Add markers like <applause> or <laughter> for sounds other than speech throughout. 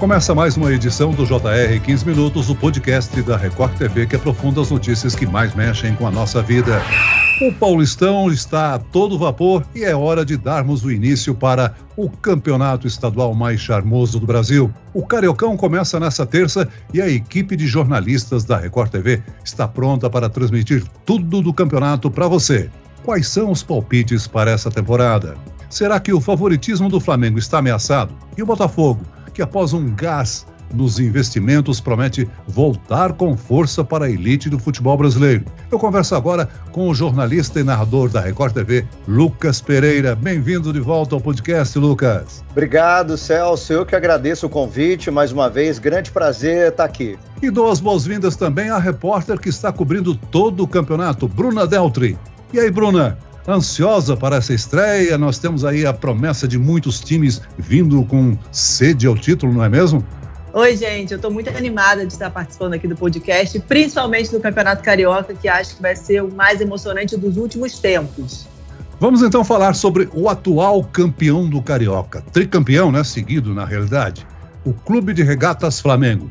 Começa mais uma edição do JR 15 Minutos, o podcast da Record TV que aprofunda as notícias que mais mexem com a nossa vida. O Paulistão está a todo vapor e é hora de darmos o início para o campeonato estadual mais charmoso do Brasil. O Cariocão começa nessa terça e a equipe de jornalistas da Record TV está pronta para transmitir tudo do campeonato para você. Quais são os palpites para essa temporada? Será que o favoritismo do Flamengo está ameaçado? E o Botafogo? Que após um gás nos investimentos promete voltar com força para a elite do futebol brasileiro. Eu converso agora com o jornalista e narrador da Record TV, Lucas Pereira. Bem-vindo de volta ao podcast, Lucas. Obrigado, Celso. Eu que agradeço o convite. Mais uma vez, grande prazer estar aqui. E dou as boas-vindas também à repórter que está cobrindo todo o campeonato, Bruna Deltri. E aí, Bruna, ansiosa para essa estreia. Nós temos aí a promessa de muitos times vindo com sede ao título, não é mesmo? Oi, gente, eu estou muito animada de estar participando aqui do podcast, principalmente do Campeonato Carioca, que acho que vai ser o mais emocionante dos últimos tempos. Vamos então falar sobre o atual campeão do Carioca, tricampeão, né, seguido na realidade, o Clube de Regatas Flamengo.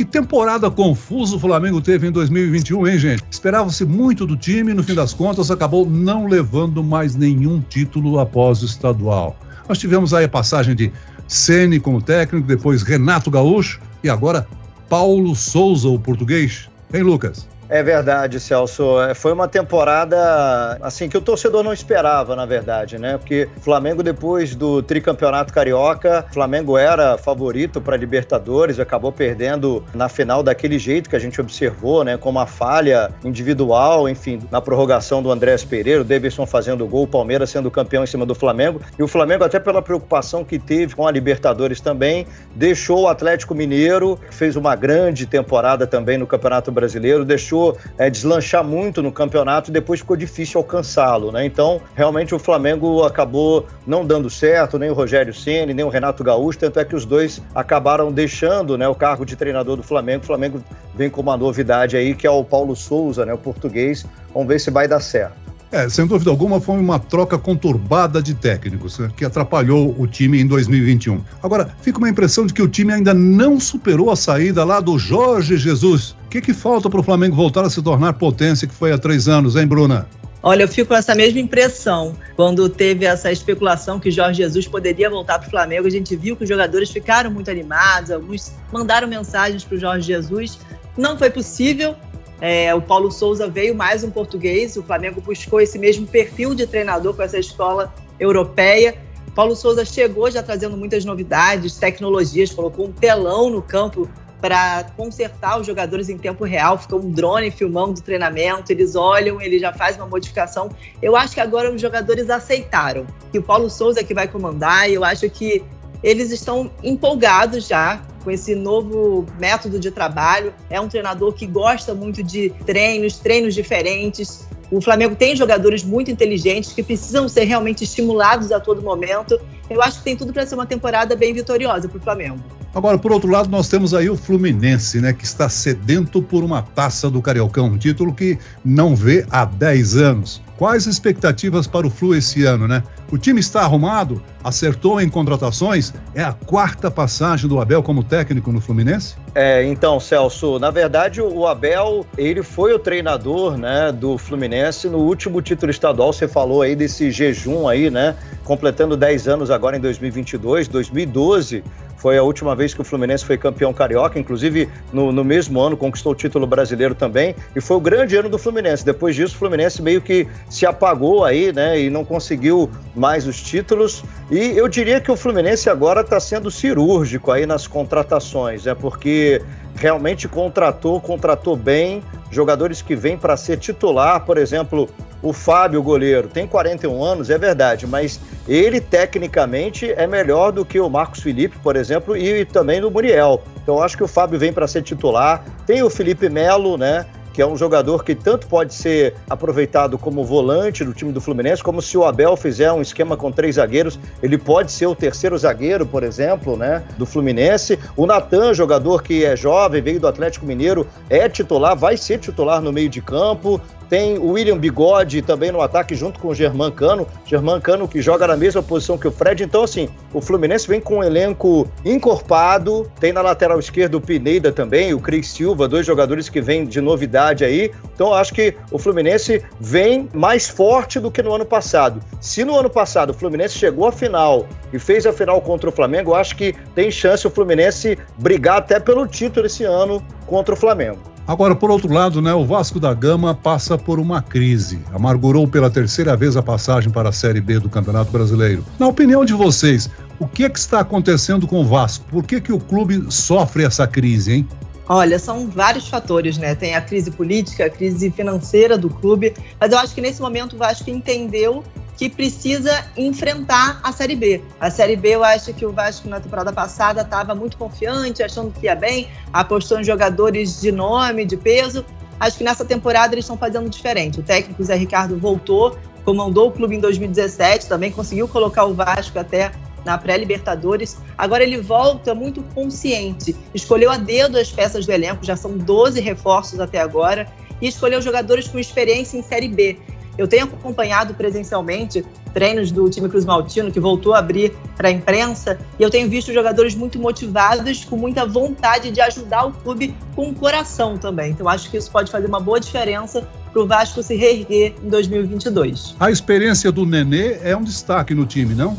Que temporada confusa o Flamengo teve em 2021, hein, gente? Esperava-se muito do time e, no fim das contas, acabou não levando mais nenhum título após o estadual. Nós tivemos aí a passagem de Ceni como técnico, depois Renato Gaúcho e agora Paulo Souza, o português. Hein, Lucas? É verdade, Celso. É, foi uma temporada assim que o torcedor não esperava, na verdade, né? Porque Flamengo depois do tricampeonato carioca, Flamengo era favorito para Libertadores, acabou perdendo na final daquele jeito que a gente observou, né? Com uma falha individual, enfim, na prorrogação do Andrés Pereira, o Davidson fazendo gol, o Palmeiras sendo campeão em cima do Flamengo. E o Flamengo, até pela preocupação que teve com a Libertadores também, deixou o Atlético Mineiro, fez uma grande temporada também no Campeonato Brasileiro, deixou é, deslanchar muito no campeonato e depois ficou difícil alcançá-lo, né? Então, realmente o Flamengo acabou não dando certo, nem o Rogério Ceni, nem o Renato Gaúcho, tanto é que os dois acabaram deixando, né, o cargo de treinador do Flamengo. O Flamengo vem com uma novidade aí que é o Paulo Souza, né, o português. Vamos ver se vai dar certo. É, sem dúvida alguma, foi uma troca conturbada de técnicos, né, que atrapalhou o time em 2021. Agora, fica uma impressão de que o time ainda não superou a saída lá do Jorge Jesus. O que, que falta para o Flamengo voltar a se tornar potência que foi há três anos, hein, Bruna? Olha, eu fico com essa mesma impressão. Quando teve essa especulação que Jorge Jesus poderia voltar para o Flamengo, a gente viu que os jogadores ficaram muito animados, alguns mandaram mensagens para o Jorge Jesus. Não foi possível, é, o Paulo Souza veio mais um português, o Flamengo buscou esse mesmo perfil de treinador com essa escola europeia. Paulo Souza chegou já trazendo muitas novidades, tecnologias, colocou um telão no campo para consertar os jogadores em tempo real, ficou um drone filmando o treinamento, eles olham, ele já faz uma modificação. Eu acho que agora os jogadores aceitaram que o Paulo Souza é que vai comandar, e eu acho que eles estão empolgados já com esse novo método de trabalho. É um treinador que gosta muito de treinos, treinos diferentes. O Flamengo tem jogadores muito inteligentes que precisam ser realmente estimulados a todo momento. Eu acho que tem tudo para ser uma temporada bem vitoriosa para o Flamengo. Agora, por outro lado, nós temos aí o Fluminense, né, que está sedento por uma taça do Cariocão, um título que não vê há 10 anos. Quais expectativas para o Flu esse ano, né? O time está arrumado? Acertou em contratações? É a quarta passagem do Abel como técnico no Fluminense? É, então, Celso, na verdade o Abel, ele foi o treinador, né, do Fluminense no último título estadual, você falou aí desse jejum aí, né, completando 10 anos agora em 2022, 2012 foi a última vez que o Fluminense foi campeão carioca, inclusive no, no, mesmo ano conquistou o título brasileiro também, e foi o grande ano do Fluminense. Depois disso, o Fluminense meio que se apagou aí, né, e não conseguiu mais os títulos. E eu diria que o Fluminense agora está sendo cirúrgico aí nas contratações, é né, porque realmente contratou, contratou bem jogadores que vêm para ser titular, por exemplo, o Fábio, goleiro, tem 41 anos, é verdade, mas ele tecnicamente é melhor do que o Marcos Felipe, por exemplo, e também do Muriel. Então acho que o Fábio vem para ser titular. Tem o Felipe Melo, né? Que é um jogador que tanto pode ser aproveitado como volante do time do Fluminense, como se o Abel fizer um esquema com três zagueiros, ele pode ser o terceiro zagueiro, por exemplo, né, do Fluminense. O Natan, jogador que é jovem, veio do Atlético Mineiro, é titular, vai ser titular no meio de campo. Tem o William Bigode também no ataque junto com o Germán Cano. Germán Cano que joga na mesma posição que o Fred. Então, assim, o Fluminense vem com um elenco encorpado. Tem na lateral esquerda o Pineda também, o Cris Silva, dois jogadores que vêm de novidade aí. Então, acho que o Fluminense vem mais forte do que no ano passado. Se no ano passado o Fluminense chegou à final e fez a final contra o Flamengo, acho que tem chance o Fluminense brigar até pelo título esse ano contra o Flamengo. Agora, por outro lado, né, o Vasco da Gama passa por uma crise. Amargurou pela terceira vez a passagem para a Série B do Campeonato Brasileiro. Na opinião de vocês, o que, é que está acontecendo com o Vasco? Por que, que o clube sofre essa crise, hein? Olha, são vários fatores, né? Tem a crise política, a crise financeira do clube, mas eu acho que nesse momento o Vasco entendeu que precisa enfrentar a Série B. A Série B, eu acho que o Vasco na temporada passada estava muito confiante, achando que ia bem, apostou em jogadores de nome, de peso. Acho que nessa temporada eles estão fazendo diferente. O técnico Zé Ricardo voltou, comandou o clube em 2017, também conseguiu colocar o Vasco até na pré-Libertadores. Agora ele volta muito consciente. Escolheu a dedo as peças do elenco, já são 12 reforços até agora, e escolheu jogadores com experiência em Série B. Eu tenho acompanhado presencialmente treinos do time Cruz Maltino, que voltou a abrir para a imprensa, e eu tenho visto jogadores muito motivados, com muita vontade de ajudar o clube com o coração também. Então, acho que isso pode fazer uma boa diferença para o Vasco se reerguer em 2022. A experiência do Nenê é um destaque no time, não?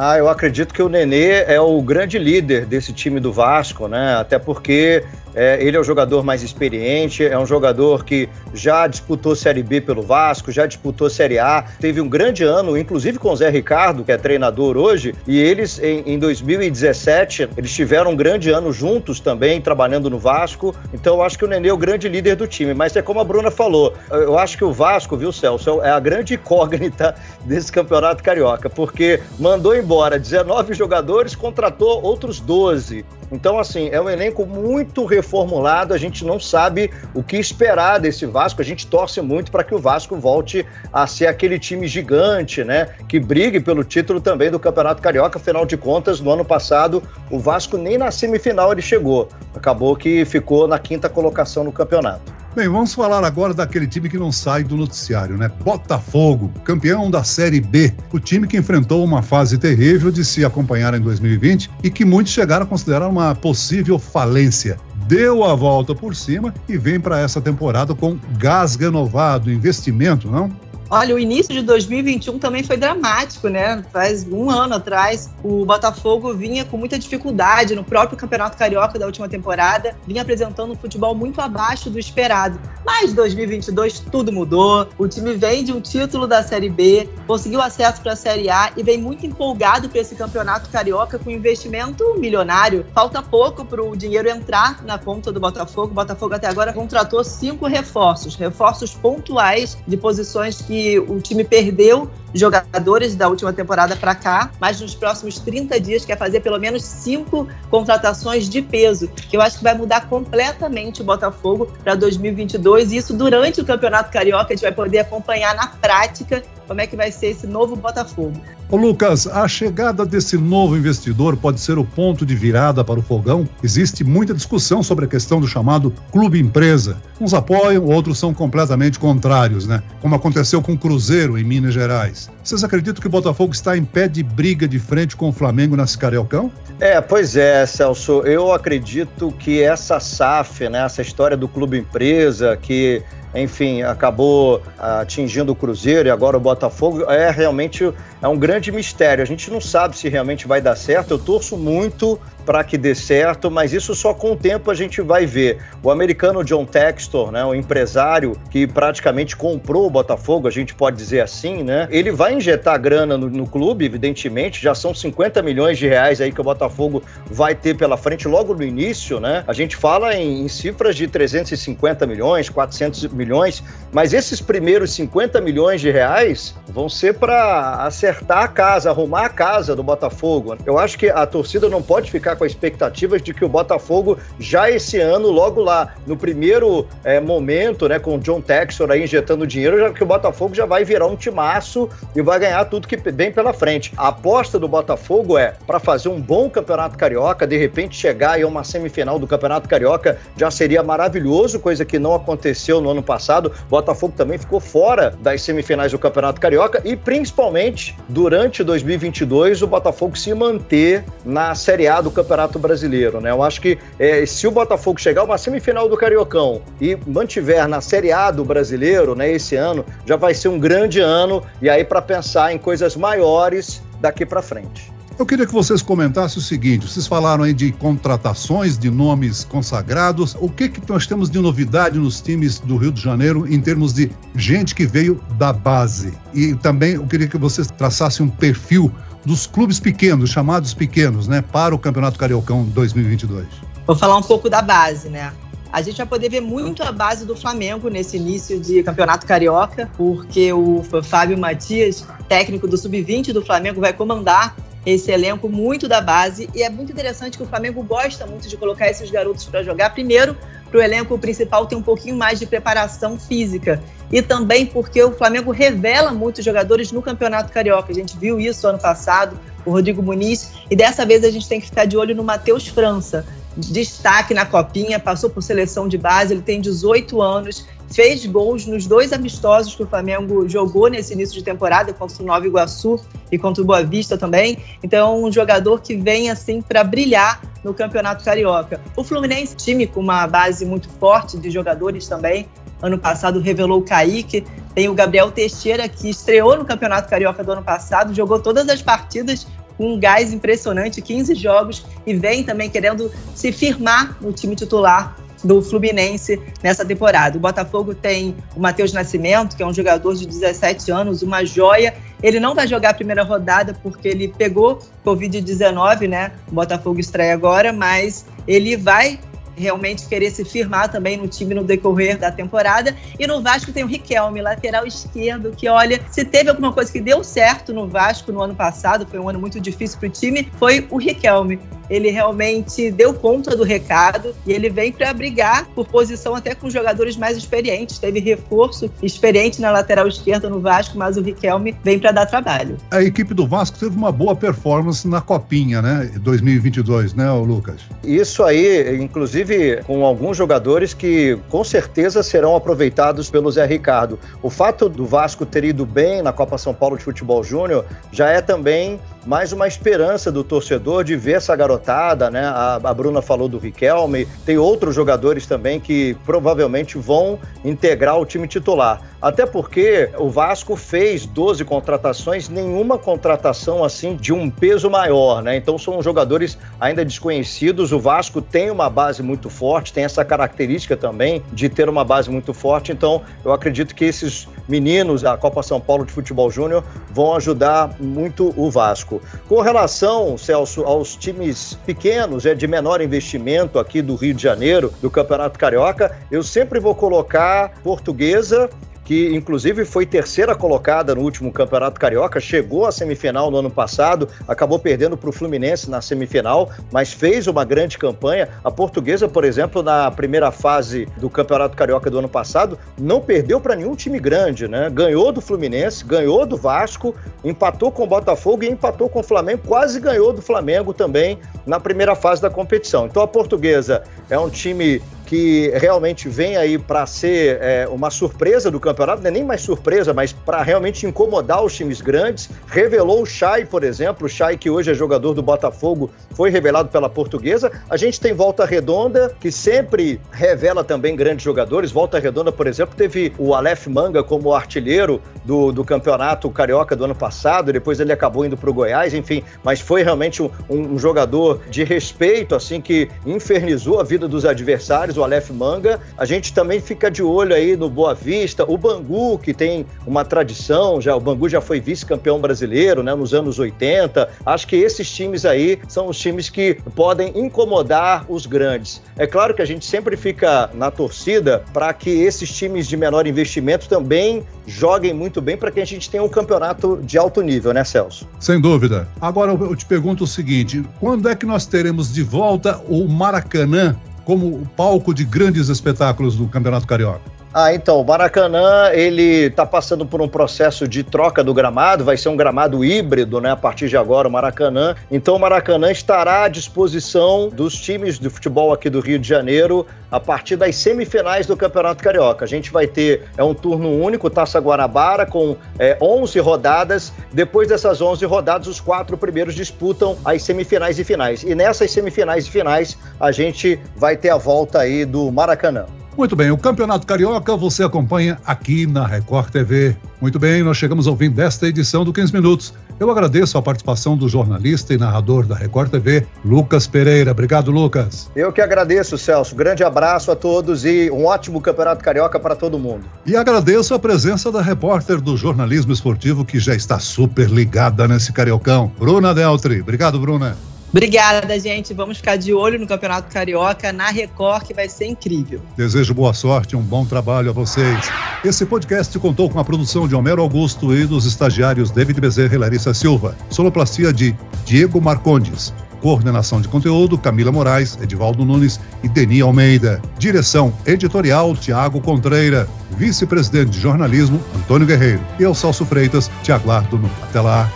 Ah, eu acredito que o Nenê é o grande líder desse time do Vasco, né? Até porque é, ele é o jogador mais experiente, é um jogador que já disputou Série B pelo Vasco, já disputou Série A, teve um grande ano, inclusive com o Zé Ricardo, que é treinador hoje, e eles em, em 2017 eles tiveram um grande ano juntos também, trabalhando no Vasco. Então eu acho que o Nenê é o grande líder do time. Mas é como a Bruna falou, eu acho que o Vasco, viu, Celso, é a grande incógnita <laughs> desse campeonato carioca, porque mandou embora 19 jogadores, contratou outros 12. Então, assim, é um elenco muito reformulado, a gente não sabe o que esperar desse Vasco. A gente torce muito para que o Vasco volte a ser aquele time gigante, né? Que brigue pelo título também do Campeonato Carioca. Afinal de contas, no ano passado, o Vasco nem na semifinal ele chegou. Acabou que ficou na quinta colocação no campeonato. Bem, vamos falar agora daquele time que não sai do noticiário, né? Botafogo, campeão da Série B. O time que enfrentou uma fase terrível de se acompanhar em 2020 e que muitos chegaram a considerar uma possível falência. Deu a volta por cima e vem para essa temporada com gás renovado, investimento, não? Olha, o início de 2021 também foi dramático, né? Faz um ano atrás, o Botafogo vinha com muita dificuldade no próprio Campeonato Carioca da última temporada, vinha apresentando um futebol muito abaixo do esperado. Mas 2022 tudo mudou. O time vem de um título da Série B, conseguiu acesso para a Série A e vem muito empolgado para esse Campeonato Carioca com investimento milionário. Falta pouco para o dinheiro entrar na conta do Botafogo. O Botafogo até agora contratou cinco reforços, reforços pontuais de posições o time perdeu jogadores da última temporada para cá, mas nos próximos 30 dias quer fazer pelo menos cinco contratações de peso, que eu acho que vai mudar completamente o Botafogo para 2022. E isso durante o Campeonato Carioca a gente vai poder acompanhar na prática como é que vai ser esse novo Botafogo. Ô Lucas, a chegada desse novo investidor pode ser o ponto de virada para o fogão? Existe muita discussão sobre a questão do chamado clube empresa. Uns apoiam, outros são completamente contrários, né? Como aconteceu com o Cruzeiro em Minas Gerais. Vocês acreditam que o Botafogo está em pé de briga de frente com o Flamengo na Cariocão? É, pois é, Celso. Eu acredito que essa SAF, né, essa história do clube empresa, que enfim, acabou atingindo o Cruzeiro e agora o Botafogo, é realmente é um grande mistério. A gente não sabe se realmente vai dar certo. Eu torço muito para que dê certo, mas isso só com o tempo a gente vai ver. O americano John Textor, né, o empresário que praticamente comprou o Botafogo, a gente pode dizer assim, né? Ele vai injetar grana no, no clube, evidentemente, já são 50 milhões de reais aí que o Botafogo vai ter pela frente logo no início, né? A gente fala em, em cifras de 350 milhões, 400 milhões, mas esses primeiros 50 milhões de reais vão ser para acertar a casa, arrumar a casa do Botafogo. Eu acho que a torcida não pode ficar com a expectativa de que o Botafogo já esse ano, logo lá no primeiro é, momento, né, com o John Texor aí injetando dinheiro, já que o Botafogo já vai virar um timaço e vai ganhar tudo que vem pela frente. A aposta do Botafogo é para fazer um bom campeonato carioca, de repente chegar aí a uma semifinal do campeonato carioca já seria maravilhoso, coisa que não aconteceu no ano passado. O Botafogo também ficou fora das semifinais do campeonato carioca e principalmente durante 2022 o Botafogo se manter na Série A do Campeonato Brasileiro, né? Eu acho que é, se o Botafogo chegar a uma semifinal do Cariocão e mantiver na Série A do Brasileiro, né, esse ano, já vai ser um grande ano e aí para pensar em coisas maiores daqui para frente. Eu queria que vocês comentassem o seguinte: vocês falaram aí de contratações de nomes consagrados. O que, que nós temos de novidade nos times do Rio de Janeiro em termos de gente que veio da base? E também eu queria que vocês traçassem um perfil dos clubes pequenos, chamados pequenos, né, para o Campeonato Cariocão 2022. Vou falar um pouco da base, né? A gente vai poder ver muito a base do Flamengo nesse início de campeonato carioca, porque o Fábio Matias, técnico do sub-20 do Flamengo, vai comandar esse elenco muito da base e é muito interessante que o Flamengo gosta muito de colocar esses garotos para jogar. Primeiro, para o elenco principal ter um pouquinho mais de preparação física e também porque o Flamengo revela muitos jogadores no Campeonato Carioca. A gente viu isso ano passado, o Rodrigo Muniz, e dessa vez a gente tem que ficar de olho no Matheus França. Destaque na Copinha, passou por seleção de base, ele tem 18 anos fez gols nos dois amistosos que o Flamengo jogou nesse início de temporada, contra o Nova Iguaçu e contra o Boa Vista também. Então, um jogador que vem assim para brilhar no Campeonato Carioca. O Fluminense, time com uma base muito forte de jogadores também. Ano passado revelou o Kaique, tem o Gabriel Teixeira, que estreou no Campeonato Carioca do ano passado, jogou todas as partidas com um gás impressionante, 15 jogos, e vem também querendo se firmar no time titular do Fluminense nessa temporada. O Botafogo tem o Matheus Nascimento, que é um jogador de 17 anos, uma joia. Ele não vai jogar a primeira rodada porque ele pegou Covid-19, né? O Botafogo estreia agora, mas ele vai realmente querer se firmar também no time no decorrer da temporada. E no Vasco tem o Riquelme, lateral esquerdo, que olha, se teve alguma coisa que deu certo no Vasco no ano passado, foi um ano muito difícil para o time, foi o Riquelme ele realmente deu conta do recado e ele vem para brigar por posição até com jogadores mais experientes. Teve reforço experiente na lateral esquerda no Vasco, mas o Riquelme vem para dar trabalho. A equipe do Vasco teve uma boa performance na Copinha, né? 2022, né, Lucas? Isso aí, inclusive com alguns jogadores que com certeza serão aproveitados pelo Zé Ricardo. O fato do Vasco ter ido bem na Copa São Paulo de Futebol Júnior já é também mais uma esperança do torcedor de ver essa garotada, né? A, a, Bruna falou do Riquelme, tem outros jogadores também que provavelmente vão integrar o time titular. Até porque o Vasco fez 12 contratações, nenhuma contratação assim de um peso maior, né? Então são jogadores ainda desconhecidos. O Vasco tem uma base muito forte, tem essa característica também de ter uma base muito forte. Então eu acredito que esses meninos da Copa São Paulo de Futebol Júnior vão ajudar muito o Vasco. Com relação, Celso, aos times pequenos, é, de menor investimento aqui do Rio de Janeiro, do Campeonato Carioca, eu sempre vou colocar Portuguesa que inclusive foi terceira colocada no último Campeonato Carioca, chegou à semifinal no ano passado, acabou perdendo para o Fluminense na semifinal, mas fez uma grande campanha. A Portuguesa, por exemplo, na primeira fase do Campeonato Carioca do ano passado, não perdeu para nenhum time grande, né? Ganhou do Fluminense, ganhou do Vasco, empatou com o Botafogo e empatou com o Flamengo, quase ganhou do Flamengo também na primeira fase da competição. Então a Portuguesa é um time que realmente vem aí para ser é, uma surpresa do campeonato, não é nem mais surpresa, mas para realmente incomodar os times grandes. Revelou o Chay, por exemplo, o Chay que hoje é jogador do Botafogo, foi revelado pela Portuguesa. A gente tem Volta Redonda, que sempre revela também grandes jogadores. Volta Redonda, por exemplo, teve o Aleph Manga como artilheiro do, do campeonato carioca do ano passado, depois ele acabou indo para o Goiás, enfim, mas foi realmente um, um jogador de respeito, assim, que infernizou a vida dos adversários o Aleph Manga. A gente também fica de olho aí no Boa Vista, o Bangu, que tem uma tradição, já o Bangu já foi vice-campeão brasileiro, né, nos anos 80. Acho que esses times aí são os times que podem incomodar os grandes. É claro que a gente sempre fica na torcida para que esses times de menor investimento também joguem muito bem para que a gente tenha um campeonato de alto nível, né, Celso? Sem dúvida. Agora eu te pergunto o seguinte: quando é que nós teremos de volta o Maracanã como palco de grandes espetáculos do Campeonato Carioca? Ah, então, o Maracanã, ele está passando por um processo de troca do gramado, vai ser um gramado híbrido, né, a partir de agora, o Maracanã. Então, o Maracanã estará à disposição dos times de futebol aqui do Rio de Janeiro a partir das semifinais do Campeonato Carioca. A gente vai ter é um turno único, Taça Guanabara, com é, 11 rodadas. Depois dessas 11 rodadas, os quatro primeiros disputam as semifinais e finais. E nessas semifinais e finais, a gente vai ter a volta aí do Maracanã. Muito bem, o Campeonato Carioca você acompanha aqui na Record TV. Muito bem, nós chegamos ao fim desta edição do 15 Minutos. Eu agradeço a participação do jornalista e narrador da Record TV, Lucas Pereira. Obrigado, Lucas. Eu que agradeço, Celso. Grande abraço a todos e um ótimo Campeonato Carioca para todo mundo. E agradeço a presença da repórter do jornalismo esportivo que já está super ligada nesse cariocão, Bruna Deltri. Obrigado, Bruna. Obrigada, gente. Vamos ficar de olho no Campeonato Carioca, na Record, que vai ser incrível. Desejo boa sorte um bom trabalho a vocês. Esse podcast contou com a produção de Homero Augusto e dos estagiários David Bezerra e Larissa Silva. Sonoplastia de Diego Marcondes. Coordenação de conteúdo, Camila Moraes, Edivaldo Nunes e Deni Almeida. Direção editorial, Tiago Contreira. Vice-presidente de jornalismo, Antônio Guerreiro. E eu, Celso Freitas, te aguardo no Até lá.